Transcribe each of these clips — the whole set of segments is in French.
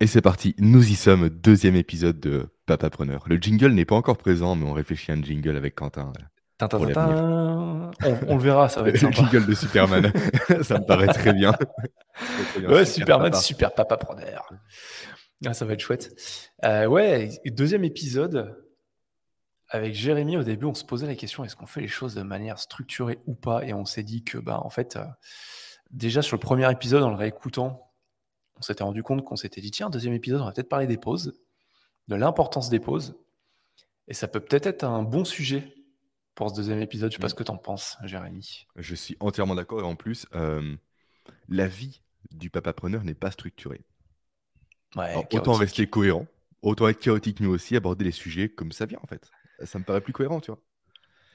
Et c'est parti, nous y sommes, deuxième épisode de Papa Preneur. Le jingle n'est pas encore présent, mais on réfléchit à un jingle avec Quentin. euh, Tintin, Pour tintin. On, on le verra, ça va être Le sympa. jingle de Superman, ça me paraît très bien. Très, très bien. Ouais, Super Superman, papa. super papa preneur. Ah, ça va être chouette. Euh, ouais, deuxième épisode. Avec Jérémy, au début, on se posait la question est-ce qu'on fait les choses de manière structurée ou pas? Et on s'est dit que, bah, en fait, euh, déjà sur le premier épisode, en le réécoutant, on s'était rendu compte qu'on s'était dit tiens, deuxième épisode, on va peut-être parler des pauses, de l'importance des pauses. Et ça peut peut-être être un bon sujet pour ce deuxième épisode. Je sais pas Mm. ce que tu en penses, Jérémy. Je suis entièrement d'accord et en plus, euh, la vie du papa preneur n'est pas structurée. Ouais, Alors, autant rester cohérent, autant être chaotique nous aussi, aborder les sujets comme ça vient en fait. Ça me paraît plus cohérent, tu vois.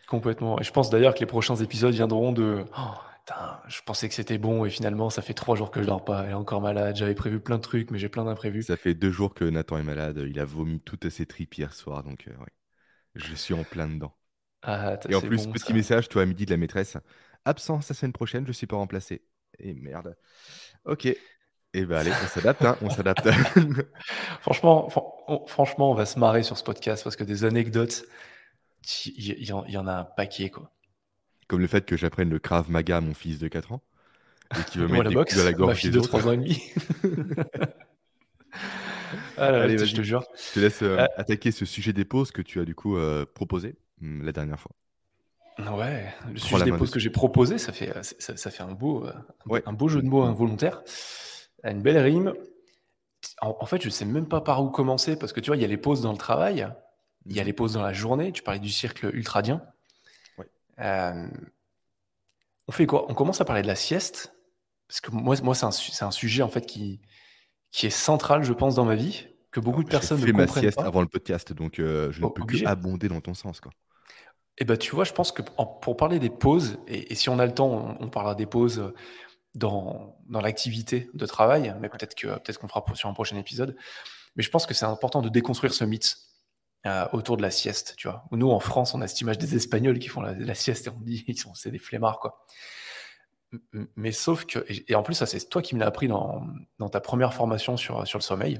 Complètement. Et je pense d'ailleurs que les prochains épisodes viendront de Oh, putain, je pensais que c'était bon et finalement ça fait trois jours que je dors pas. Elle est encore malade. J'avais prévu plein de trucs, mais j'ai plein d'imprévus. Ça fait deux jours que Nathan est malade, il a vomi toutes ses tripes hier soir, donc euh, ouais. je suis en plein dedans. Ah, Et en plus, bon, petit ça. message, toi à midi de la maîtresse, absence la semaine prochaine, je suis pas remplacé. Et merde. Ok. Et bah allez, on s'adapte, hein, on s'adapte. Franchement, fran- on- franchement, on va se marrer sur ce podcast parce que des anecdotes, il y, y en a un paquet quoi. Comme le fait que j'apprenne le Krav Maga à mon fils de 4 ans et qui veut mettre la des boxe, coups à la ma gorge fille des de autres. 3 ans et demi. Ah là là, Allez, je te jure. Je te laisse euh, Euh, attaquer ce sujet des pauses que tu as du coup euh, proposé hum, la dernière fois. Ouais, le Prends sujet des pauses que j'ai proposé, ça fait, ça, ça fait un, beau, un beau- Ouais. un beau jeu de mots involontaire. Une belle rime. En, en fait, je sais même pas par où commencer parce que tu vois, il y a les pauses dans le travail, il y a les pauses dans la journée. Tu parlais du cercle ultradien. Euh, on fait quoi On commence à parler de la sieste parce que moi, moi c'est un, sujet en fait qui, qui est central, je pense, dans ma vie, que beaucoup de J'ai personnes ne fait ma comprennent sieste pas. avant le podcast, donc euh, je ne Oh, peux obligé. que abonder dans ton sens. Quoi. Eh ben, tu vois, je pense que pour parler des pauses, et, et si on a le temps, on, on parlera des pauses dans, dans l'activité de travail, mais peut-être que peut-être qu'on fera pour- sur un prochain épisode. Mais je pense que c'est important de déconstruire ce mythe euh, autour de la sieste, tu vois. Nous, en France, on a cette image des Espagnols qui font la, la sieste et on dit ils sont c'est des flemmards, quoi. Mais sauf que, et, et en plus, ça c'est toi qui me l'as appris dans, dans ta première formation sur, sur le sommeil.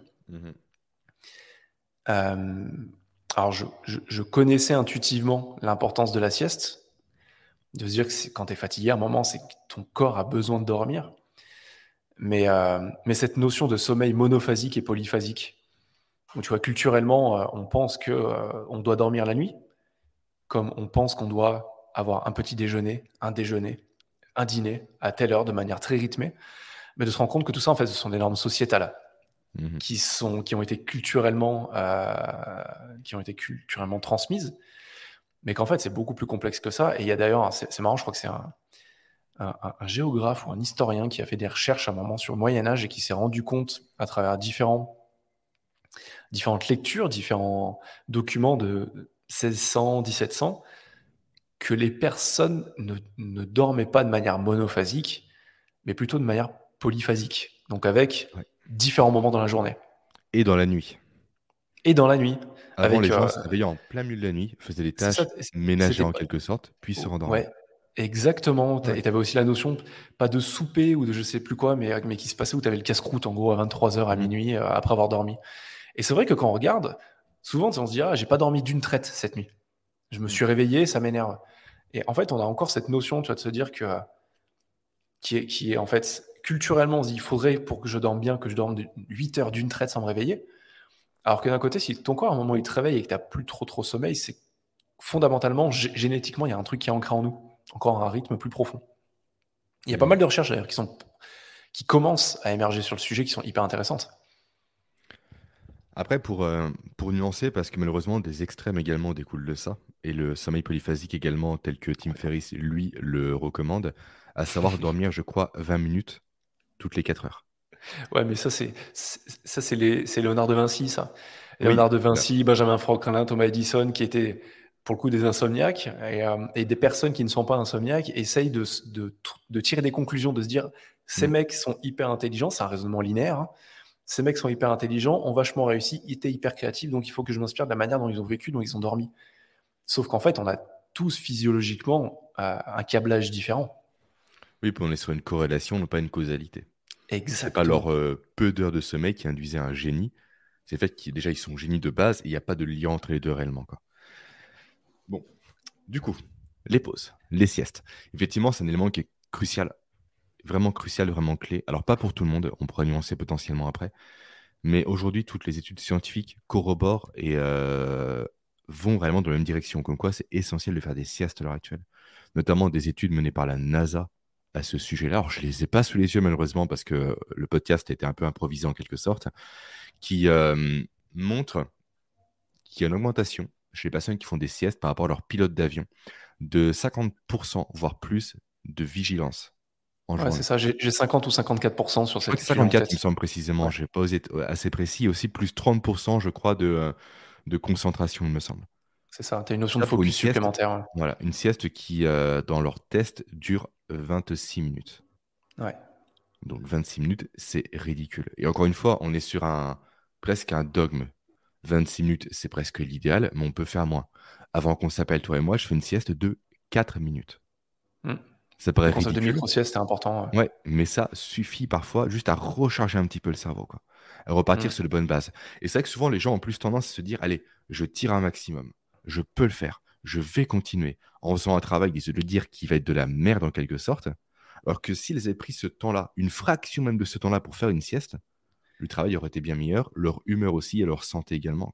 Euh, alors, je, je- je connaissais intuitivement l'importance de la sieste, de se dire que quand tu es fatigué, à un moment, c'est que ton corps a besoin de dormir. Mais, euh, mais cette notion de sommeil monophasique et polyphasique, où tu vois, culturellement, euh, on pense que euh, on doit dormir la nuit, comme on pense qu'on doit avoir un petit déjeuner, un déjeuner, un dîner à telle heure de manière très rythmée, mais de se rendre compte que tout ça, en fait, ce sont des normes sociétales Mhm. qui sont qui ont été culturellement euh, qui ont été culturellement transmises. Mais qu'en fait c'est beaucoup plus complexe que ça. Et il y a d'ailleurs c'est marrant je crois que c'est un- un géographe ou un historien qui a fait des recherches à un moment sur le Moyen Âge et qui s'est rendu compte à travers différents différentes lectures différents documents de 1600 1700 que les personnes ne, ne dormaient pas de manière monophasique mais plutôt de manière polyphasique donc avec Ouais. différents moments dans la journée Et dans la nuit. et dans la nuit. Avant, Avec, les gens euh, se réveillaient en plein milieu de la nuit, faisaient des C'est tâches ménagères en pas- quelque sorte, puis se rendormaient. Ouais, exactement. Ouais. Et tu avais aussi la notion, pas de souper ou de je sais plus quoi, mais, mais qui se passait où tu avais le casse-croûte en gros à 23h à Mhm. minuit euh, après avoir dormi. Et c'est vrai que quand on regarde, souvent on se dit Ah, j'ai pas dormi d'une traite cette nuit. Je me suis réveillé, ça m'énerve. Et en fait, on a encore cette notion, tu vois, de se dire que. qui est, qui est en fait culturellement, on se dit il faudrait pour que je dorme bien que je dorme 8 heures d'une traite sans me réveiller. Alors que d'un côté, si ton corps à un moment il te réveille et que tu n'as plus trop trop sommeil, c'est fondamentalement, gé- génétiquement, il y a un truc qui est ancré en nous, encore un rythme plus profond. Il y a pas Mhm. mal de recherches d'ailleurs qui, sont, qui commencent à émerger sur le sujet, qui sont hyper intéressantes. Après, pour, euh, pour nuancer, parce que malheureusement, des extrêmes également découlent de ça, et le sommeil polyphasique également, tel que Tim Ferriss, lui, le recommande, à savoir dormir, je crois, 20 minutes toutes les 4 heures. Ouais, mais ça, c'est c'est- ça c'est les- c'est Léonard de Vinci, ça. Oui, Léonard de Vinci, Benjamin Franklin, Thomas Edison, qui étaient pour le coup des insomniaques, et, euh, et des personnes qui ne sont pas insomniaques essayent de, s- de, tr- de tirer des conclusions, de se dire ces Mm. mecs sont hyper intelligents, c'est un raisonnement linéaire. hein. Ces mecs sont hyper intelligents, ont vachement réussi, ils étaient hyper créatifs, donc il faut que je m'inspire de la manière dont ils ont vécu, dont ils ont dormi. Sauf qu'en fait, on a tous physiologiquement euh, un câblage différent. Oui, puis on est sur une corrélation, non pas une causalité. C'est pas leur euh, peu d'heures de sommeil qui induisait un génie. C'est le fait qu'ils déjà ils sont génies de base et il n'y a pas de lien entre les deux réellement. Quoi. Bon, du coup, les pauses, les siestes. Effectivement, c'est un élément qui est crucial, vraiment crucial, vraiment clé. Alors pas pour tout le monde, on pourrait nuancer potentiellement après. Mais aujourd'hui, toutes les études scientifiques corroborent et euh, vont vraiment dans la même direction. Comme quoi, c'est essentiel de faire des siestes à l'heure actuelle. Notamment des études menées par la NASA à ce sujet-là. Alors, je ne les ai pas sous les yeux, malheureusement, parce que le podcast était un peu improvisé en quelque sorte, qui euh, montre qu'il y a une augmentation chez les personnes qui font des siestes par rapport à leur pilote d'avion de 50%, voire plus, de vigilance. Ouais, c'est ça, j'ai 50 ou 54% sur cette 54, il me semble précisément, je n'ai pas osé être assez précis, aussi plus 30%, je crois, de, euh, de concentration, il me semble. C'est ça, tu as une notion de focus supplémentaire. Voilà, une sieste qui, euh, dans leur test, dure 26 minutes. Ouais. Donc 26 minutes, c'est ridicule. Et encore une fois, on est sur un presque un dogme. 26 minutes, c'est presque l'idéal, mais on peut faire moins. Avant qu'on s'appelle toi et moi, je fais une sieste de 4 minutes. Hmm. Ça paraît ridicule. de micro-sieste, c'est important. Ouais. mais ça suffit parfois juste à recharger un petit peu le cerveau, quoi. À repartir hmm. sur de bonnes bases. Et c'est vrai que souvent, les gens ont plus tendance à se dire, allez, je tire un maximum. Je peux le faire. Je vais continuer en faisant un travail, de le dire, qui va être de la merde en quelque sorte. Alors que s'ils avaient pris ce temps-là, une fraction même de ce temps-là pour faire une sieste, le travail aurait été bien meilleur, leur humeur aussi et leur santé également.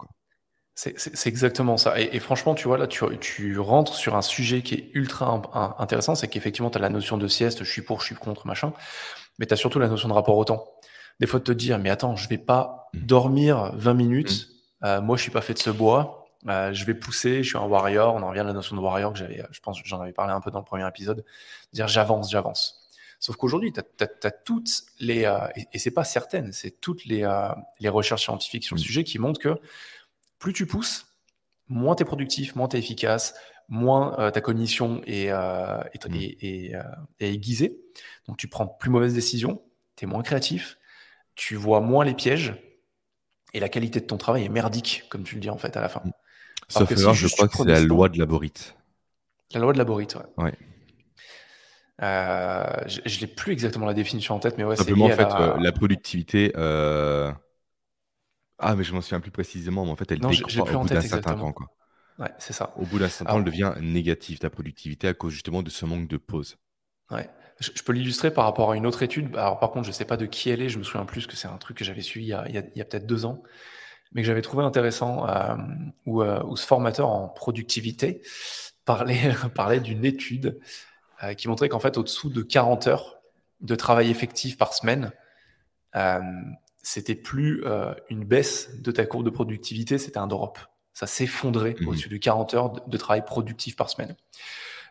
C'est exactement ça. Et, franchement, tu vois, là, tu, rentres sur un sujet qui est ultra intéressant, c'est qu'effectivement, tu as la notion de sieste, je suis pour, je suis contre, machin, mais tu as surtout la notion de rapport au temps. Des fois, de te dire, mais attends, je vais pas mmh. dormir 20 minutes, mmh. euh, moi, je suis pas fait de ce bois, euh, je vais pousser, je suis un warrior, on en revient à la notion de warrior que j'avais, je pense, j'en avais parlé un peu dans le premier épisode, dire j'avance, j'avance. Sauf qu'aujourd'hui, tu as, toutes les, euh, et, c'est pas certaines, c'est toutes les, euh, les, recherches scientifiques sur le mm. sujet qui montrent que plus tu pousses, moins tu es productif, moins tu es efficace, moins ta cognition est, est, mm. est, est, aiguisée. Donc tu prends plus mauvaises décisions, tu es moins créatif, tu vois moins les pièges, et la qualité de ton travail est merdique, comme tu le dis en fait à la fin. Mm. Sauf erreur, je crois que c'est la loi de Laborite. La loi de Laborite, ouais. ouais. Euh, je n'ai plus exactement la définition en tête, mais ouais, c'est Simplement, en fait, la... Euh, la productivité. Ah, mais je m'en souviens plus précisément, mais en fait, elle non, décroît au bout d'un certain temps. Quoi. Ouais, c'est ça. Au bout d'un certain temps, elle devient négative, ta productivité, à cause justement de ce manque de pause. Ouais. Je, peux l'illustrer par rapport à une autre étude. Alors, par contre, je ne sais pas de qui elle est, je me souviens plus que c'est un truc que j'avais suivi il y a, a, a peut-être deux ans mais que j'avais trouvé intéressant, euh, où, euh, où, ce formateur en productivité parlait, parlait d'une étude euh, qui montrait qu'en fait, au-dessous de 40 heures de travail effectif par semaine, c'était plus une baisse de ta courbe de productivité, c'était un drop. Ça s'effondrait mmh au-dessus de 40 heures de, travail productif par semaine.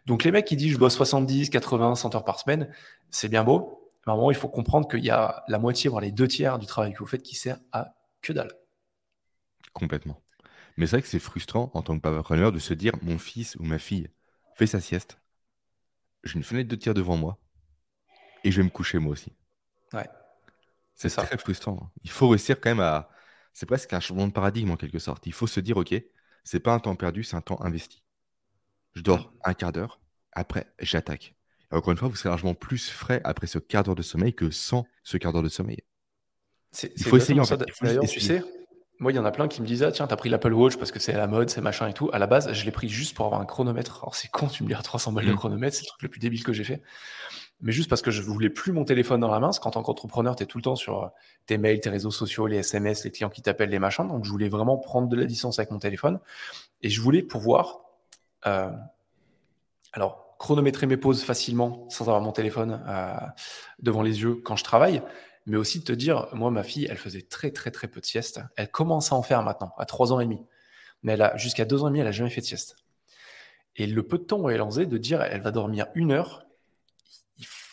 Donc les mecs qui disent je dois 70, 80, 100 heures par semaine, c'est bien beau. Mais à un moment, il faut comprendre qu'il y a la moitié, voire les deux tiers du travail que vous faites qui sert à que dalle. Complètement. Mais c'est vrai que c'est frustrant en tant que papapreneur de se dire mon fils ou ma fille fait sa sieste, j'ai une fenêtre de tir devant moi et je vais me coucher moi aussi. Ouais. C'est très frustrant. Hein. Il faut réussir quand même à. C'est presque un changement de paradigme en quelque sorte. Il faut se dire ok, c'est pas un temps perdu, c'est un temps investi. Je dors un quart d'heure, après j'attaque. Et encore une fois, vous serez largement plus frais après ce quart d'heure de sommeil que sans ce quart d'heure de sommeil. Il faut essayer en fait. D'ailleurs, tu sais, moi, il y en a plein qui me disent ah, tiens, t'as pris l'Apple Watch parce que c'est à la mode, c'est machin et tout. À la base, je l'ai pris juste pour avoir un chronomètre. Alors, c'est con, tu me dis à 300 balles de mm. chronomètre, c'est le truc le plus débile que j'ai fait. Mais juste parce que je voulais plus mon téléphone dans la main, parce qu'en tant qu'entrepreneur, tu es tout le temps sur euh, tes mails, tes réseaux sociaux, les SMS, les clients qui t'appellent, les machins. Donc, je voulais vraiment prendre de la distance avec mon téléphone. Et je voulais pouvoir, euh, alors, chronométrer mes pauses facilement sans avoir mon téléphone euh, devant les yeux quand je travaille mais aussi te dire, moi, ma fille, elle faisait très, très, très peu de sieste. Elle commence à en faire maintenant, à 3 ans et demi. Mais elle a, jusqu'à 2 ans et demi, elle n'a jamais fait de sieste. Et le peu de temps où elle en faisait, de dire, elle va dormir une heure,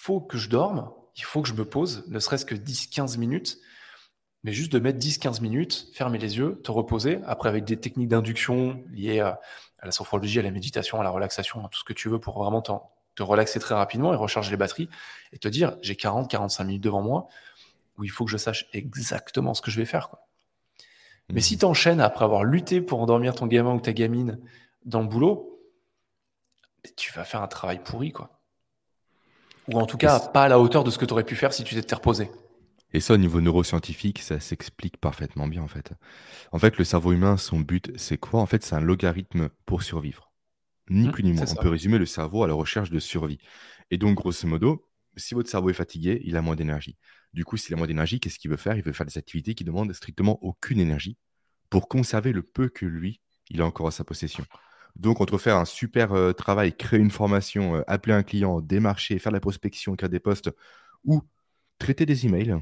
faut que je dorme, il faut que je me pose, ne serait-ce que 10-15 minutes, mais juste de mettre 10-15 minutes, fermer les yeux, te reposer, après avec des techniques d'induction liées à, la sophrologie, à la méditation, à la relaxation, à tout ce que tu veux pour vraiment te relaxer très rapidement et recharger les batteries, et te dire, j'ai 40-45 minutes devant moi, où il faut que je sache exactement ce que je vais faire. Quoi. Mais si mhm. tu enchaînes après avoir lutté pour endormir ton gamin ou ta gamine dans le boulot, tu vas faire un travail pourri. quoi. Ou en tout cas, pas à la hauteur de ce que tu aurais pu faire si tu t'étais reposé. Et ça, au niveau neuroscientifique, ça s'explique parfaitement bien, en fait. En fait, le cerveau humain, son but, c'est quoi? En fait, c'est un logarithme pour survivre. Ni Mmh, plus ni moins. On peut résumer le cerveau à la recherche de survie. Et donc, grosso modo, si votre cerveau est fatigué, il a moins d'énergie. Du coup, s'il a moins d'énergie, qu'est-ce qu'il veut faire? Il veut faire des activités qui demandent strictement aucune énergie pour conserver le peu que lui, il a encore à sa possession. Donc, entre faire un super euh, travail, créer une formation, euh, appeler un client, démarcher, faire de la prospection, créer des postes, ou traiter des emails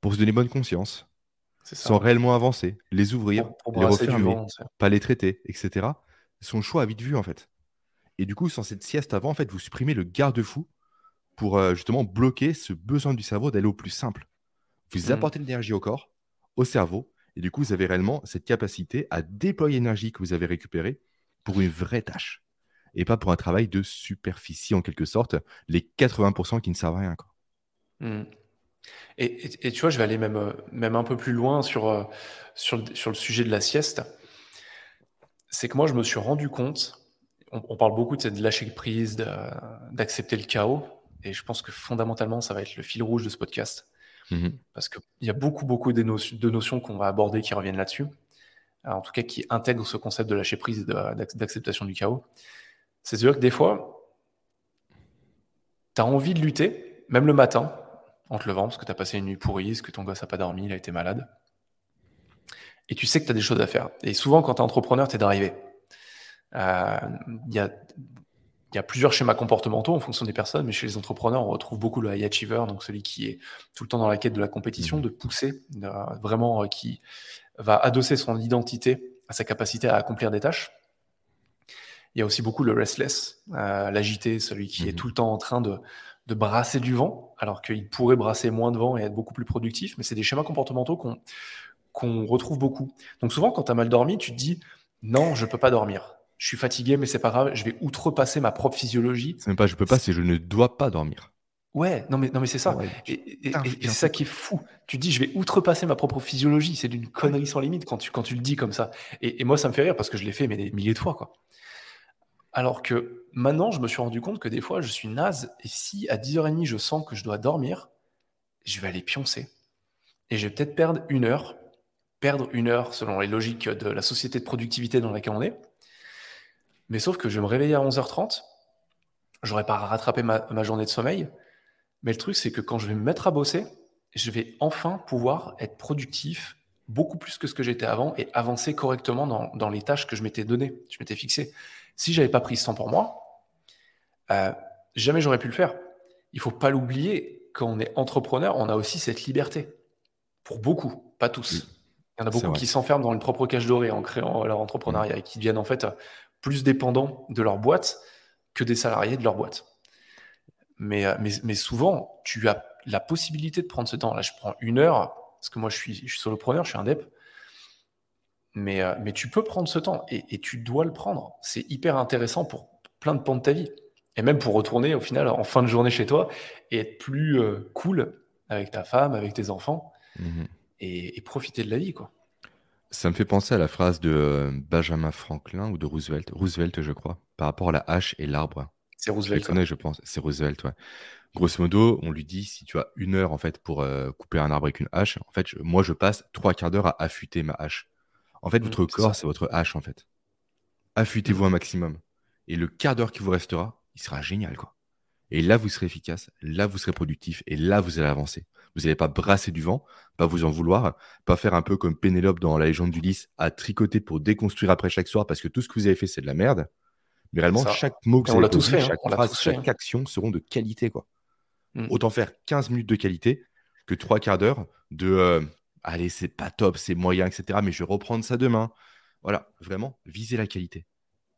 pour se donner bonne conscience, sans réellement avancer, les ouvrir, Pour, pour les refermer, vent. pas les traiter, etc. Son choix a vite vu en fait. Et du coup, sans cette sieste avant, en fait, vous supprimez le garde-fou pour euh, justement bloquer ce besoin du cerveau d'aller au plus simple. Vous Mhm. apportez de l'énergie au corps, au cerveau, et du coup, vous avez réellement cette capacité à déployer l'énergie que vous avez récupérée pour une vraie tâche. Et pas pour un travail de superficie en quelque sorte, les 80% qui ne servent à rien. Quoi. Mm. Et, et- et tu vois, je vais aller même, même un peu plus loin sur, euh, sur, le, sur le sujet de la sieste. C'est que moi, je me suis rendu compte, on, on parle beaucoup de cette lâcher prise, de- d'accepter le chaos, et je pense que fondamentalement, ça va être le fil rouge de ce podcast, Mhm. parce qu'il y a beaucoup, beaucoup de, de notions qu'on va aborder qui reviennent là-dessus, en tout cas qui intègrent ce concept de lâcher prise et d'acceptation du chaos. C'est-à-dire que des fois, tu as envie de lutter, même le matin, en te levant, parce que tu as passé une nuit pourrie, parce que ton gosse n'a pas dormi, il a été malade. Et tu sais que tu as des choses à faire. Et souvent, quand tu es entrepreneur, tu es d'arriver. Euh, Il y, a, il y a plusieurs schémas comportementaux en fonction des personnes, mais chez les entrepreneurs, on retrouve beaucoup le high achiever, donc celui qui est tout le temps dans la quête de la compétition, Mhm. de pousser, de- vraiment euh, qui va adosser son identité à sa capacité à accomplir des tâches. Il y a aussi beaucoup le restless, euh, l'agité, celui qui est Mhm. tout le temps en train de, de brasser du vent, alors qu'il pourrait brasser moins de vent et être beaucoup plus productif. Mais c'est des schémas comportementaux qu'on retrouve beaucoup. Donc souvent, quand tu as mal dormi, tu te dis non, je peux pas dormir. Je suis fatigué, mais c'est pas grave, je vais outrepasser ma propre physiologie. C'est même pas je peux pas, c'est je ne dois pas dormir. Ouais, non mais, non mais c'est ça. Ouais, Et, c'est ça qui est fou. Tu dis, je vais outrepasser ma propre physiologie. C'est d'une connerie sans limite quand tu, quand tu le dis comme ça. Et, et moi, ça me fait rire parce que je l'ai fait mais des milliers de fois. quoi. Alors que maintenant, je me suis rendu compte que des fois, je suis naze. Et si à 10h30, je sens que je dois dormir, je vais aller pioncer. Et je vais peut-être perdre une heure. Perdre une heure selon les logiques de la société de productivité dans laquelle on est. Mais sauf que je vais me réveiller à 11h30. J'aurais pas rattrapé ma, ma journée de sommeil. Mais le truc, c'est que quand je vais me mettre à bosser, je vais enfin pouvoir être productif beaucoup plus que ce que j'étais avant et avancer correctement dans, dans les tâches que je m'étais données, je m'étais fixé. Si j'avais pas pris ce temps pour moi, euh, jamais j'aurais pu le faire. Il faut pas l'oublier, quand on est entrepreneur, on a aussi cette liberté. Pour beaucoup, pas tous. Il y en a beaucoup qui s'enferment dans une propre cage dorée en créant leur entrepreneuriat et qui deviennent en fait plus dépendants de leur boîte que des salariés de leur boîte. Mais, euh, mais, mais souvent, tu as la possibilité de prendre ce temps. Là, je prends une heure, parce que moi, je suis, je suis solopreneur, je suis un dep. Mais, euh, mais tu peux prendre ce temps et, et tu dois le prendre. C'est hyper intéressant pour plein de pans de ta vie. Et même pour retourner au final en fin de journée chez toi et être plus euh, cool avec ta femme, avec tes enfants Mhm. et, et profiter de la vie. quoi. Ça me fait penser à la phrase de Benjamin Franklin ou de Roosevelt, Roosevelt je crois, par rapport à la hache et l'arbre. C'est Roosevelt. connais, je pense. C'est Roosevelt, ouais. Grosso modo, on lui dit si tu as une heure en fait pour euh, couper un arbre avec une hache, en fait, je- moi je passe trois quarts d'heure à affûter ma hache. En fait, Mm, votre corps, c'est votre hache en fait. Affûtez-vous un maximum. Et le quart d'heure qui vous restera, il sera génial, quoi. Et là, vous serez efficace, là, vous serez productif, et là, vous allez avancer. Vous n'allez pas brasser du vent, pas vous en vouloir, pas faire un peu comme Pénélope dans la légende d'Ulysse, à tricoter pour déconstruire après chaque soir, parce que tout ce que vous avez fait, c'est de la merde. Mais réellement, Ça. chaque mot que vous avez posé, fait, hein. chaque phrase, fait, chaque hein. action seront de qualité, quoi. Mm. Autant faire 15 minutes de qualité que trois quarts d'heure de euh, allez, c'est pas top, c'est moyen, etc. Mais je vais reprendre ça demain. Voilà, vraiment, viser la qualité.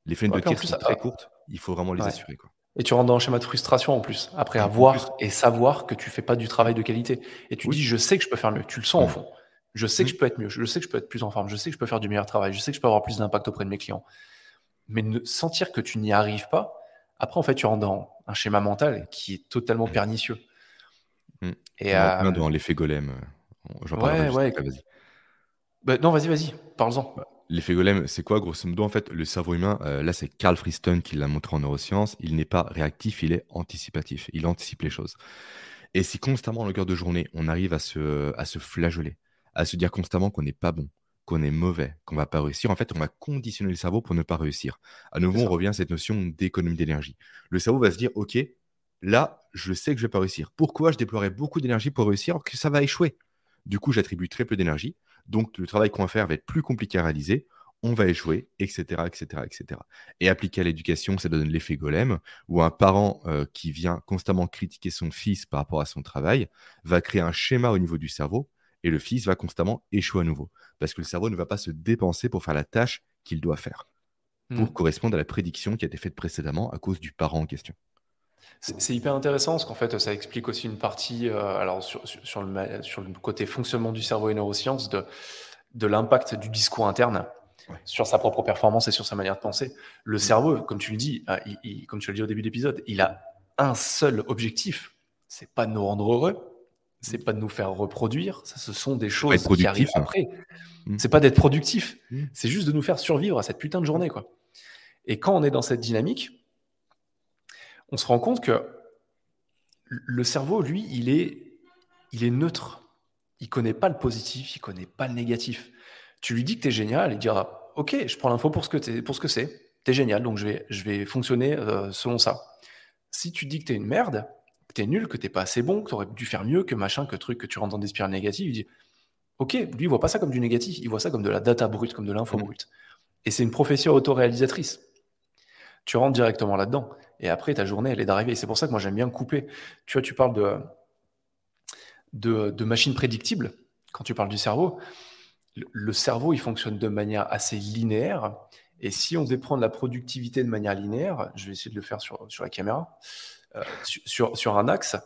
Les fenêtres Ouais, de plus, sont très courtes, il faut vraiment les ouais. assurer. Quoi. Et tu rentres dans un schéma de frustration en plus, après avoir plus, et savoir que tu fais pas du travail de qualité. Et tu oui. dis, je sais que je peux faire mieux. Tu le sens au Mm. fond. Je sais que Mm. je peux être mieux. Je sais que je peux être plus en forme. Je sais que je peux faire du meilleur travail. Je sais que je peux avoir plus d'impact auprès de mes clients. Mais ne sentir que tu n'y arrives pas, après, en fait, tu rentres dans un schéma mental qui est totalement Mm. pernicieux. Mm. Et On euh, dans l'effet golem. euh, J'en parlerai ouais, juste ouais. après, vas-y. Bah, non, vas-y, vas-y, parle-en. Bah, L'effet golem, c'est quoi Grosso modo, en fait, le cerveau humain, euh, là, c'est Carl Friston qui l'a montré en neurosciences, il n'est pas réactif, il est anticipatif. Il anticipe les choses. Et si constamment, en longueur de journée, on arrive à se, à se flageoler, à se dire constamment qu'on n'est pas bon, qu'on est mauvais, qu'on va pas réussir, en fait, on va conditionner le cerveau pour ne pas réussir. À nouveau, on revient à cette notion d'économie d'énergie. Le cerveau va se dire, OK, là, je sais que je vais pas réussir. Pourquoi je déploierai beaucoup d'énergie pour réussir alors que ça va échouer? Du coup, j'attribue très peu d'énergie. Donc, le travail qu'on va faire va être plus compliqué à réaliser. On va échouer, etc., etc., etc. Et appliquer à l'éducation, ça donne l'effet golem, où un parent euh, qui vient constamment critiquer son fils par rapport à son travail va créer un schéma au niveau du cerveau et le fils va constamment échouer à nouveau. Parce que le cerveau ne va pas se dépenser pour faire la tâche qu'il doit faire, pour hmm. correspondre à la prédiction qui a été faite précédemment à cause du parent en question. C'est hyper intéressant parce qu'en fait, ça explique aussi une partie, euh, alors sur, sur, le, sur, le, côté fonctionnement du cerveau et neurosciences, de, de l'impact du discours interne sur sa propre performance et sur sa manière de penser. Le hmm. cerveau, comme tu le dis, euh, comme tu le dis au début de l'épisode, il a un seul objectif, c'est pas de nous rendre heureux, c'est pas de nous faire reproduire, ça, ce sont des choses qui arrivent hein. après. Mmh. C'est pas d'être productif, mmh. c'est juste de nous faire survivre à cette putain de journée, quoi. Et quand on est dans cette dynamique, on se rend compte que le cerveau, lui, il est, il est neutre. Il connaît pas le positif, il connaît pas le négatif. Tu lui dis que tu es génial, il dira Ok, je prends l'info pour ce que pour ce que c'est. Tu es génial, donc je vais, je vais fonctionner euh, selon ça. Si tu dis que tu es une merde, t'es nul, que t'es pas assez bon, que t'aurais dû faire mieux, que machin, que truc, que tu rentres dans des spirales négatives, il dit Ok, lui, il voit pas ça comme du négatif, il voit ça comme de la data brute, comme de l'info mm. brute. Et c'est une profession autoréalisatrice. Tu rentres directement là-dedans. Et après, ta journée, elle est d'arriver. Et c'est pour ça que moi, j'aime bien couper. Tu vois, tu parles de, de, de machines prédictibles quand tu parles du cerveau. Le, cerveau, il fonctionne de manière assez linéaire. Et si on devait prendre la productivité de manière linéaire, je vais essayer de le faire sur, sur la caméra, euh, sur, sur un axe,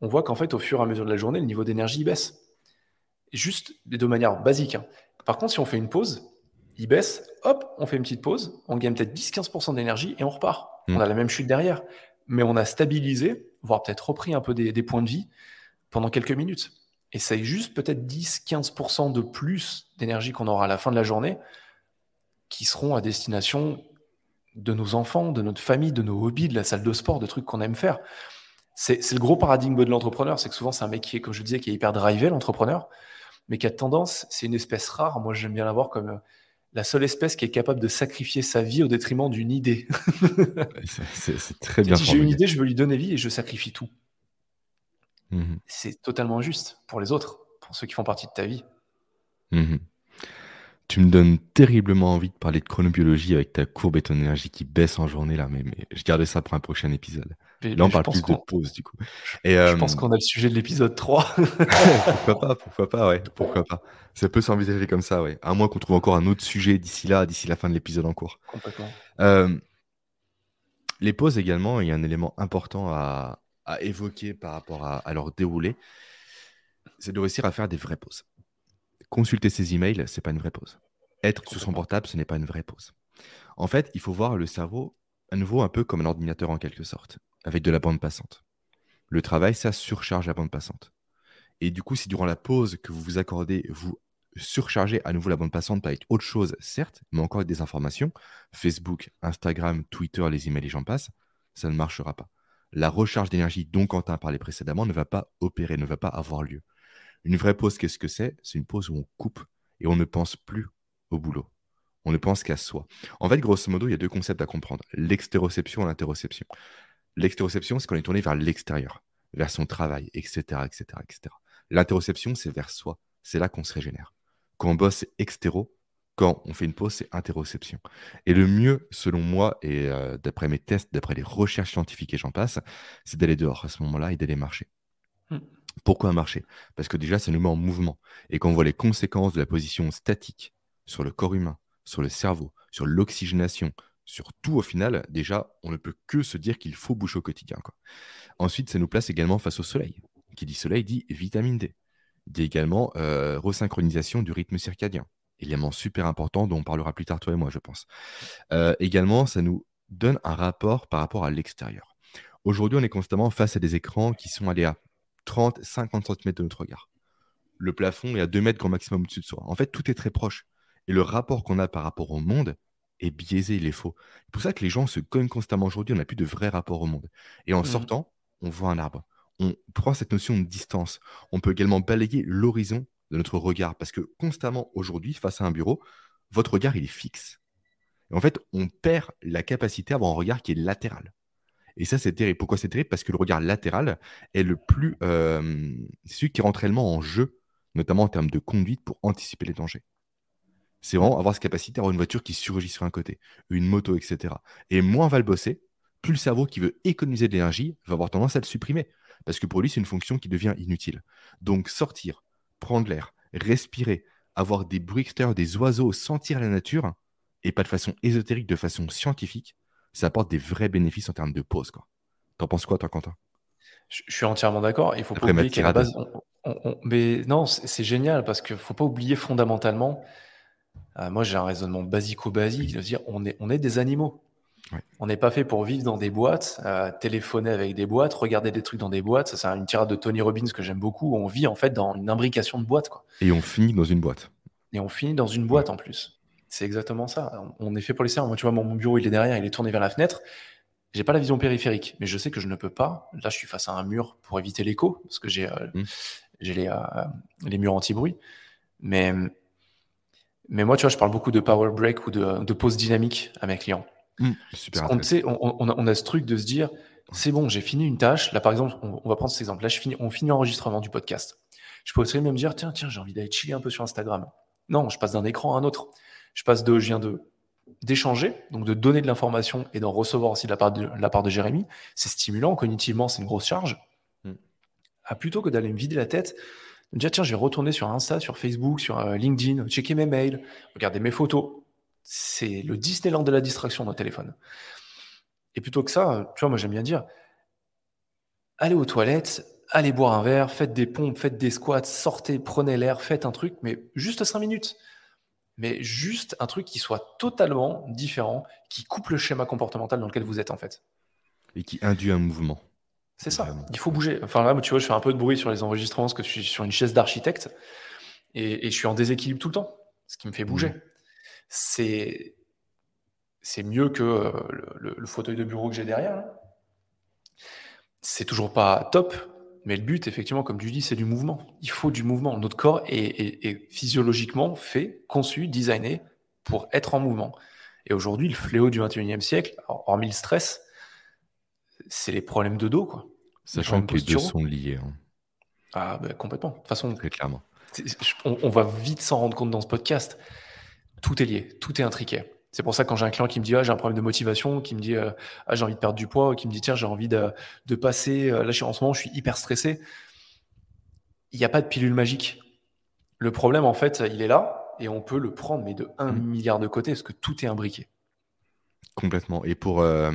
on voit qu'en fait, au fur et à mesure de la journée, le niveau d'énergie baisse. Juste de manière basique. Hein. Par contre, si on fait une pause, il baisse, hop, on fait une petite pause, on gagne peut-être 10-15% d'énergie et on repart. On a la même chute derrière. Mais on a stabilisé, voire peut-être repris un peu des, des, points de vie pendant quelques minutes. Et ça est juste peut-être 10-15% de plus d'énergie qu'on aura à la fin de la journée qui seront à destination de nos enfants, de notre famille, de nos hobbies, de la salle de sport, de trucs qu'on aime faire. C'est le gros paradigme de l'entrepreneur, c'est que souvent c'est un mec qui est, comme je disais, qui est hyper drivé, l'entrepreneur, mais qui a tendance, c'est une espèce rare, moi j'aime bien l'avoir comme euh, la seule espèce qui est capable de sacrifier sa vie au détriment d'une idée. c'est très bien. Si j'ai une idée, je veux lui donner vie et je sacrifie tout. Mmh c'est totalement injuste pour les autres, pour ceux qui font partie de ta vie. Mmh tu me donnes terriblement envie de parler de chronobiologie avec ta courbe et ton énergie qui baisse en journée là, mais, je garde ça pour un prochain épisode. là, on parle plus de pause du coup. Et, je euh, pense qu'on a le sujet de l'épisode 3. pourquoi pas, pourquoi pas, ouais, pourquoi pas. Ça peut s'envisager comme ça, ouais. À moins qu'on trouve encore un autre sujet d'ici là, d'ici la fin de l'épisode en cours. Complètement. Euh, les pauses également, il y a un élément important à, évoquer par rapport à, à leur déroulé, c'est de réussir à faire des vraies pauses. Consulter ses emails, c'est pas une vraie pause. Être sur son portable, ce n'est pas une vraie pause. En fait, il faut voir le cerveau à nouveau un peu comme un ordinateur en quelque sorte, avec de la bande passante. Le travail, ça surcharge la bande passante. Et du coup, si durant la pause que vous vous accordez, vous surchargez à nouveau la bande passante avec autre chose, certes, mais encore avec des informations, Facebook, Instagram, Twitter, les emails et j'en passe, ça ne marchera pas. La recharge d'énergie dont Quentin parlait précédemment ne va pas opérer, ne va pas avoir lieu. Une vraie pause, qu'est-ce que c'est? C'est une pause où on coupe et on ne pense plus au boulot. On ne pense qu'à soi. En fait, grosso modo, il y a deux concepts à comprendre l'extéroception et l'interoception. L'extéroception, c'est qu'on est tourné vers l'extérieur, vers son travail, etc. etc., etc. L'interoception, c'est vers soi. C'est là qu'on se régénère. Quand on bosse, c'est extéro. Quand on fait une pause, c'est interoception. Et le mieux, selon moi, et euh, d'après mes tests, d'après les recherches scientifiques et j'en passe, c'est d'aller dehors à ce moment-là et d'aller marcher. Hmm. Pourquoi marcher Parce que déjà, ça nous met en mouvement. Et quand on voit les conséquences de la position statique sur le corps humain, sur le cerveau, sur l'oxygénation, sur tout au final, déjà, on ne peut que se dire qu'il faut bouger au quotidien. Ensuite, ça nous place également face au soleil. Qui dit soleil dit vitamine D. Dit également euh, resynchronisation du rythme circadien. Élément super important dont on parlera plus tard, toi et moi, je pense. Euh, également, ça nous donne un rapport par rapport à l'extérieur. Aujourd'hui, on est constamment face à des écrans qui sont allés à 30, 50 cm de notre regard. Le plafond est à 2 mètres grand maximum au-dessus de soi. En fait, tout est très proche. Et le rapport qu'on a par rapport au monde est biaisé, il est faux. C'est pour ça que les gens se cognent constamment aujourd'hui, on n'a plus de vrai rapport au monde. Et en mmh. sortant, on voit un arbre, on prend cette notion de distance. On peut également balayer l'horizon de notre regard parce que constamment aujourd'hui, face à un bureau, votre regard, il est fixe. Et en fait, on perd la capacité à avoir un regard qui est latéral. Et ça, c'est terrible. Pourquoi c'est terrible? Parce que le regard latéral est le plus. Euh, celui qui rentre réellement en jeu, notamment en termes de conduite pour anticiper les dangers. C'est vraiment avoir cette capacité à avoir une voiture qui surgit sur un côté, une moto, etc. Et moins on va le bosser, plus le cerveau qui veut économiser de l'énergie va avoir tendance à le supprimer. Parce que pour lui, c'est une fonction qui devient inutile. Donc sortir, prendre l'air, respirer, avoir des bruits extérieurs, des oiseaux, sentir la nature, et pas de façon ésotérique, de façon scientifique, ça apporte des vrais bénéfices en termes de pause. T'en penses quoi, toi, Quentin? Je, suis entièrement d'accord. Il faut pas oublier qu'à la base, mais non, c'est génial parce qu'il faut pas oublier fondamentalement. Euh, moi, j'ai un raisonnement basico-basique de dire on est, on est des animaux. On n'est pas fait pour vivre dans des boîtes, euh, téléphoner avec des boîtes, regarder des trucs dans des boîtes. Ça, c'est une tirade de Tony Robbins que j'aime beaucoup. On vit en fait dans une imbrication de boîtes. Quoi. Et on finit dans une boîte. Et on finit dans une boîte en plus. C'est exactement ça. On est fait pour les serres. Moi, tu vois, mon bureau, il est derrière, il est tourné vers la fenêtre. J'ai pas la vision périphérique, mais je sais que je ne peux pas. Là, je suis face à un mur pour éviter l'écho, parce que j'ai euh, mmh. les, euh, les murs anti-bruit. Mais, mais moi, tu vois, je parle beaucoup de power break ou de, de pause dynamique à mes clients. Mmh. super on, on, on, a ce truc de se dire, c'est bon, j'ai fini une tâche. Là, par exemple, on, va prendre cet exemple. Là, je finis, on finit l'enregistrement du podcast. Je peux aussi même dire, tiens, tiens, j'ai envie d'aller chiller un peu sur Instagram. Non, je passe d'un écran à un autre. Je passe de, je viens de d'échanger, donc de donner de l'information et d'en recevoir aussi de la part de, la part de Jérémy. C'est stimulant, cognitivement, c'est une grosse charge. Mm. À plutôt que d'aller me vider la tête, me dire tiens, je vais retourner sur Insta, sur Facebook, sur euh, LinkedIn, checker mes mails, regarder mes photos. C'est le Disneyland de la distraction le téléphone. Et plutôt que ça, tu vois, moi j'aime bien dire allez aux toilettes, allez boire un verre, faites des pompes, faites des squats, sortez, prenez l'air, faites un truc, mais juste 5 minutes mais juste un truc qui soit totalement différent, qui coupe le schéma comportemental dans lequel vous êtes en fait. Et qui induit un mouvement. C'est ça, il faut bouger. Enfin là, tu vois, je fais un peu de bruit sur les enregistrements parce que je suis sur une chaise d'architecte et, je suis en déséquilibre tout le temps, ce qui me fait bouger. Mmh. C'est c'est mieux que euh, le, fauteuil de bureau que j'ai derrière. C'est toujours pas top, mais le but, effectivement, comme tu dis, c'est du mouvement. Il faut du mouvement. Notre corps est, physiologiquement fait, conçu, designé pour être en mouvement. Et aujourd'hui, le fléau du 21e siècle, hormis le stress, c'est les problèmes de dos. Quoi. Sachant que les deux sont liés. Hein. Ah, bah, complètement. De toute façon, Très clairement. On, on, va vite s'en rendre compte dans ce podcast. Tout est lié, tout est intriqué. C'est pour ça que quand j'ai un client qui me dit ah, j'ai un problème de motivation, qui me dit euh, ah, j'ai envie de perdre du poids, qui me dit tiens j'ai envie de, de passer, euh, là en ce moment je suis hyper stressé, il n'y a pas de pilule magique. Le problème en fait il est là et on peut le prendre mais de 1 mmh. milliard de côtés parce que tout est imbriqué. Complètement. Et pour euh,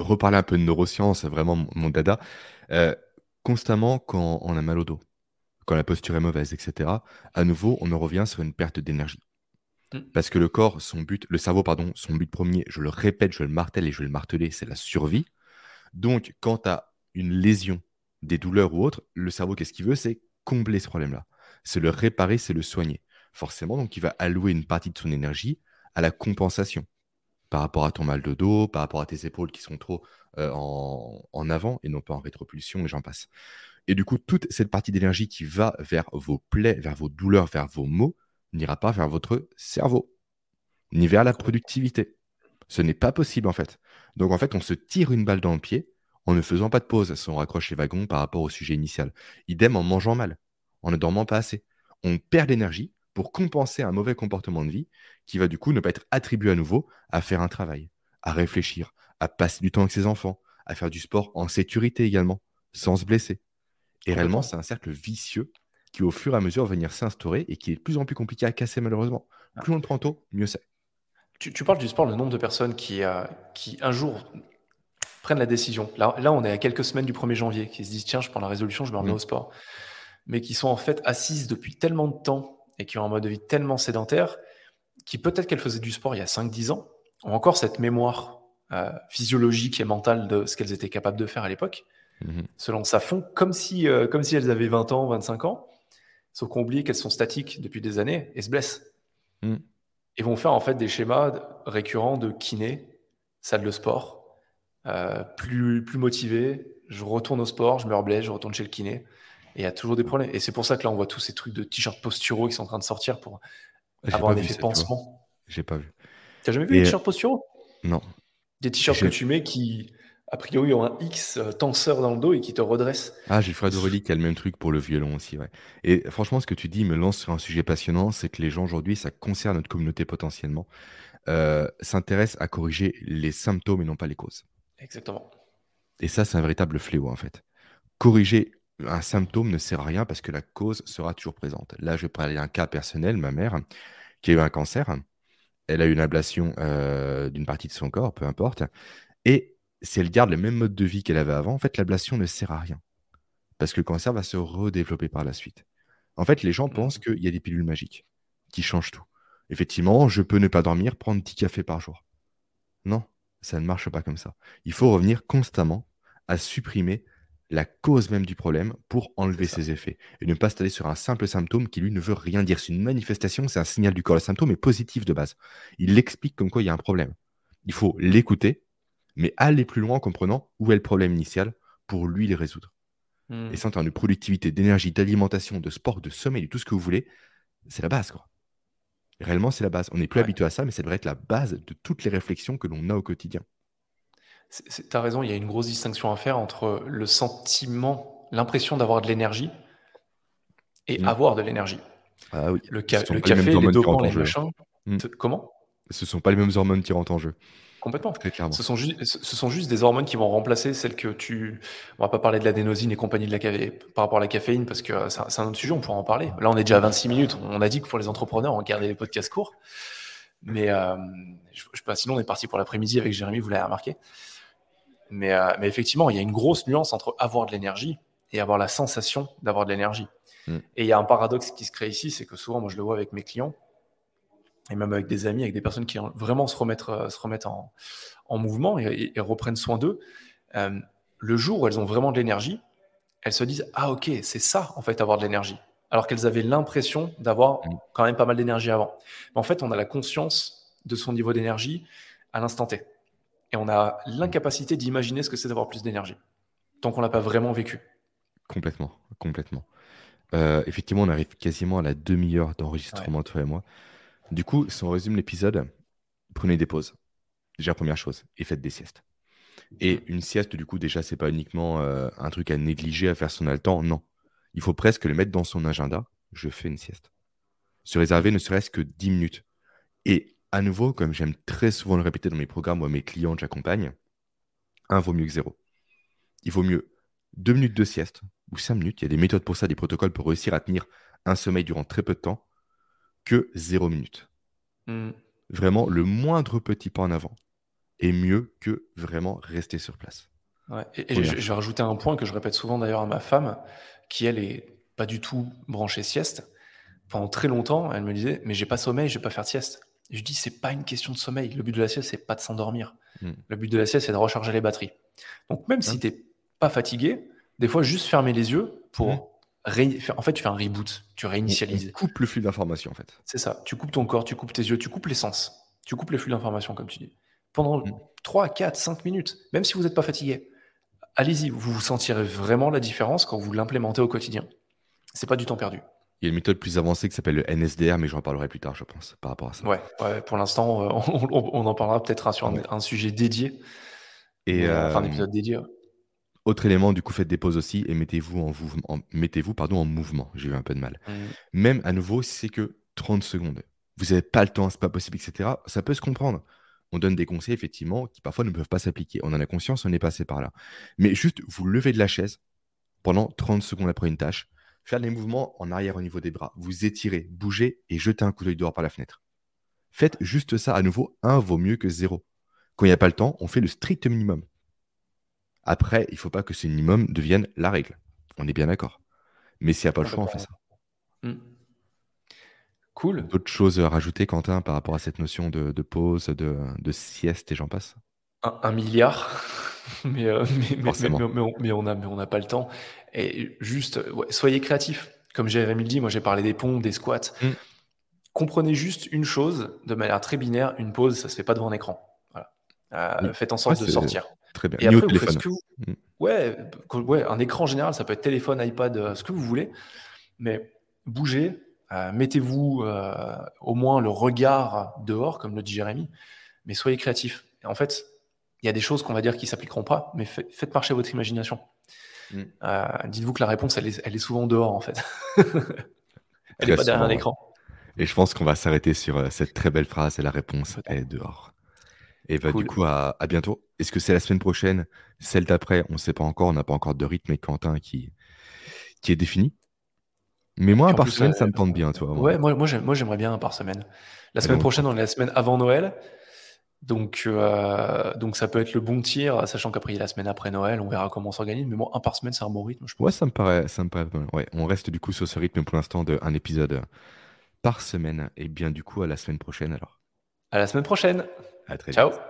reparler un peu de neurosciences, vraiment mon dada, constamment quand on a mal au dos, quand la posture est mauvaise, etc., à nouveau on en revient sur une perte d'énergie. Mm. Parce que le corps, son but, le cerveau, pardon, son but premier, je le répète, je le martèle et je vais le marteler, c'est la survie. Donc, quand tu as une lésion, des douleurs ou autre, le cerveau, qu'est-ce qu'il veut? C'est combler ce problème-là. C'est le réparer, c'est le soigner. Forcément, donc, il va allouer une partie de son énergie à la compensation par rapport à ton mal de dos, par rapport à tes épaules qui sont trop euh, en, en, avant et non pas en rétropulsion, et j'en passe. Et du coup, toute cette partie d'énergie qui va vers vos plaies, vers vos douleurs, vers vos maux, n'ira pas vers votre cerveau, ni vers la productivité. Ce n'est pas possible en fait. Donc en fait, on se tire une balle dans le pied en ne faisant pas de pause si on raccroche les wagons par rapport au sujet initial. Idem en mangeant mal, en ne dormant pas assez. On perd l'énergie pour compenser un mauvais comportement de vie qui va du coup ne pas être attribué à nouveau à faire un travail, à réfléchir, à passer du temps avec ses enfants, à faire du sport en sécurité également, sans se blesser. Et réellement, c'est un cercle vicieux qui au fur et à mesure va venir s'instaurer et qui est de plus en plus compliqué à casser malheureusement. Ah. Plus on le prend tôt, mieux c'est. Tu, parles du sport, le nombre de personnes qui, euh, qui un jour prennent la décision. Là, là, on est à quelques semaines du 1er janvier, qui se disent tiens, je prends la résolution, je me remets au sport. Mais qui sont en fait assises depuis tellement de temps et qui ont un mode de vie tellement sédentaire, qui peut-être qu'elles faisaient du sport il y a 5-10 ans, ont encore cette mémoire euh, physiologique et mentale de ce qu'elles étaient capables de faire à l'époque, mm-hmm. selon sa fond, comme si, euh, comme si elles avaient 20 ans, 25 ans, Sauf qu'on oublie qu'elles sont statiques depuis des années et se blessent. Mm. Et vont faire en fait des schémas récurrents de kiné, salle de sport, euh, plus, plus motivés, je retourne au sport, je me reblesse, je retourne chez le kiné. Et il y a toujours des problèmes. Et c'est pour ça que là, on voit tous ces trucs de t-shirts posturaux qui sont en train de sortir pour avoir un effet pansement. J'ai pas vu. T'as jamais vu les t-shirts posturaux? Non. Des t-shirts que tu mets qui, a priori, ont un X euh, tenseur dans le dos et qui te redressent. Ah, j'ai Fred Aurélie qui a le même truc pour le violon aussi, ouais. Et franchement, ce que tu dis me lance sur un sujet passionnant, c'est que les gens aujourd'hui, ça concerne notre communauté potentiellement, euh, s'intéressent à corriger les symptômes et non pas les causes. Exactement. Et ça, c'est un véritable fléau en fait. Corriger un symptôme ne sert à rien parce que la cause sera toujours présente. Là, je vais parler d'un cas personnel, ma mère, qui a eu un cancer. Elle a eu une ablation euh, d'une partie de son corps, peu importe. Et si elle garde le même mode de vie qu'elle avait avant, en fait, l'ablation ne sert à rien. Parce que le cancer va se redévelopper par la suite. En fait, les gens pensent mmh. qu'il y a des pilules magiques qui changent tout. Effectivement, je peux ne pas dormir, prendre 10 cafés par jour. Non, ça ne marche pas comme ça. Il faut revenir constamment à supprimer la cause même du problème pour enlever ses effets et ne pas se sur un simple symptôme qui lui ne veut rien dire. C'est une manifestation, c'est un signal du corps. Le symptôme est positif de base. Il explique comme quoi il y a un problème. Il faut l'écouter, mais aller plus loin en comprenant où est le problème initial pour lui le résoudre. Hmm. Et ça, en termes de productivité, d'énergie, d'alimentation, de sport, de sommeil, de tout ce que vous voulez, c'est la base. Quoi. Réellement, c'est la base. On n'est plus habitué à ça, mais ça devrait être la base de toutes les réflexions que l'on a au quotidien. Tu as raison, il y a une grosse distinction à faire entre le sentiment, l'impression d'avoir de l'énergie et mmh. avoir de l'énergie. Ah oui. Le, le café, les, les dopants, les machins. Mmh. Comment? Ce ne sont pas les mêmes hormones qui rentrent en jeu. Complètement. Ce sont, juste, ce sont juste des hormones qui vont remplacer celles que tu. On va pas parler de l'adénosine et compagnie de la par rapport à la caféine parce que c'est un autre sujet, on pourra en parler. Là, on est déjà à 26 minutes. On a dit que pour les entrepreneurs, on gardait les podcasts courts. Mais euh, je, je sinon, on est parti pour l'après-midi avec Jérémy, vous l'avez remarqué. Mais, euh, mais, effectivement, il y a une grosse nuance entre avoir de l'énergie et avoir la sensation d'avoir de l'énergie. Mm. Et il y a un paradoxe qui se crée ici, c'est que souvent, moi, je le vois avec mes clients et même avec des amis, avec des personnes qui vraiment se remettent, euh, se remettent en, en mouvement et, reprennent soin d'eux, euh, le jour où elles ont vraiment de l'énergie, elles se disent Ah, ok, c'est ça, en fait, avoir de l'énergie. Alors qu'elles avaient l'impression d'avoir mm. quand même pas mal d'énergie avant. Mais en fait, on a la conscience de son niveau d'énergie à l'instant T. Et on a l'incapacité d'imaginer ce que c'est d'avoir plus d'énergie, tant qu'on l'a pas vraiment vécu. Complètement, complètement. Euh, effectivement, on arrive quasiment à la demi-heure d'enregistrement, toi et moi. Du coup, si on résume l'épisode, prenez des pauses. Déjà, première chose, et faites des siestes. Et une sieste, du coup, déjà, c'est pas uniquement euh, un truc à négliger, à faire son temps. Non. Il faut presque le mettre dans son agenda. Je fais une sieste. Se réserver ne serait-ce que 10 minutes. Et à nouveau, comme j'aime très souvent le répéter dans mes programmes ou à mes clients que j'accompagne, un vaut mieux que zéro. Il vaut mieux deux minutes de sieste ou cinq minutes. Il y a des méthodes pour ça, des protocoles pour réussir à tenir un sommeil durant très peu de temps que zéro minute. Hmm. Vraiment, le moindre petit pas en avant est mieux que vraiment rester sur place. Et, je, vais rajouter un point que je répète souvent d'ailleurs à ma femme, qui elle est pas du tout branchée sieste. Pendant très longtemps, elle me disait Mais j'ai pas sommeil, je vais pas faire de sieste. je dis C'est pas une question de sommeil. Le but de la sieste, c'est pas de s'endormir. Hmm. Le but de la sieste, c'est de recharger les batteries. Donc même si tu n'es pas fatigué, des fois, juste fermer les yeux pour En fait, tu fais un reboot, tu réinitialises. Tu coupes le flux d'informations, en fait. C'est ça. Tu coupes ton corps, tu coupes tes yeux, tu coupes l'essence. Tu coupes les flux d'informations, comme tu dis. Pendant 3, 4, 5 minutes, même si vous n'êtes pas fatigué, allez-y, vous vous sentirez vraiment la différence quand vous l'implémentez au quotidien. C'est pas du temps perdu. Il y a une méthode plus avancée qui s'appelle le NSDR, mais j'en parlerai plus tard, je pense, par rapport à ça. Ouais, pour l'instant, euh, on, en parlera peut-être sur un, sujet dédié. Et enfin, un euh, épisode dédié. Autre élément, du coup, faites des pauses aussi et mettez-vous en, en, mettez-vous, pardon, en mouvement. J'ai eu un peu de mal. Mmh. Même à nouveau, c'est que 30 secondes. Vous n'avez pas le temps, c'est pas possible, etc. Ça peut se comprendre. On donne des conseils, effectivement, qui parfois ne peuvent pas s'appliquer. On en a conscience, on est passé par là. Mais juste, vous levez de la chaise pendant 30 secondes après une tâche, faire des mouvements en arrière au niveau des bras, vous étirez, bougez et jetez un coup d'œil dehors par la fenêtre. Faites juste ça à nouveau, un vaut mieux que zéro. Quand il n'y a pas le temps, on fait le strict minimum. Après, il ne faut pas que ce minimum devienne la règle. On est bien d'accord. Mais s'il n'y a pas le choix, on fait ça. Hmm. Cool. D'autres choses à rajouter, Quentin, par rapport à cette notion de, pause, de, sieste et j'en passe? Un, milliard. mais, mais, on n'a pas le temps. Et juste, soyez créatifs. Comme Jérémy le dit, moi j'ai parlé des pompes, des squats. Hmm. Comprenez juste une chose de manière très binaire une pause, ça ne se fait pas devant un écran. Euh, faites en sorte de sortir. Très bien. Et après, vous faites ce que vous... Mm. ouais, ouais, un écran général, ça peut être téléphone, iPad, ce que vous voulez. Mais bougez, mettez-vous au moins le regard dehors, comme le dit Jérémy, mais soyez créatifs. Et en fait, il y a des choses qu'on va dire qui s'appliqueront pas, mais faites marcher votre imagination. Mm. Euh, dites-vous que la réponse, elle est, souvent dehors, en fait. elle n'est pas derrière un écran. Et je pense qu'on va s'arrêter sur euh, cette très belle phrase, et la réponse est dehors. Et bah, du coup, à, bientôt. Est-ce que c'est la semaine prochaine Celle d'après? On ne sait pas encore, on n'a pas encore de rythme et Quentin qui, qui est défini. Mais moi, un par semaine, ça me tente bien, toi. Ouais, moi, moi j'aimerais bien un par semaine. La semaine prochaine, on est la semaine avant Noël. Donc, euh, donc ça peut être le bon tir, sachant qu'après il y a la semaine après Noël, on verra comment on s'organise. Mais moi, un par semaine, c'est un bon rythme. Je pense. Ouais, ça me paraît, ça me paraît. Ouais, on reste du coup sur ce rythme pour l'instant d'un épisode par semaine. Et bien du coup, à la semaine prochaine alors. À la semaine prochaine. À très Ciao. Vite.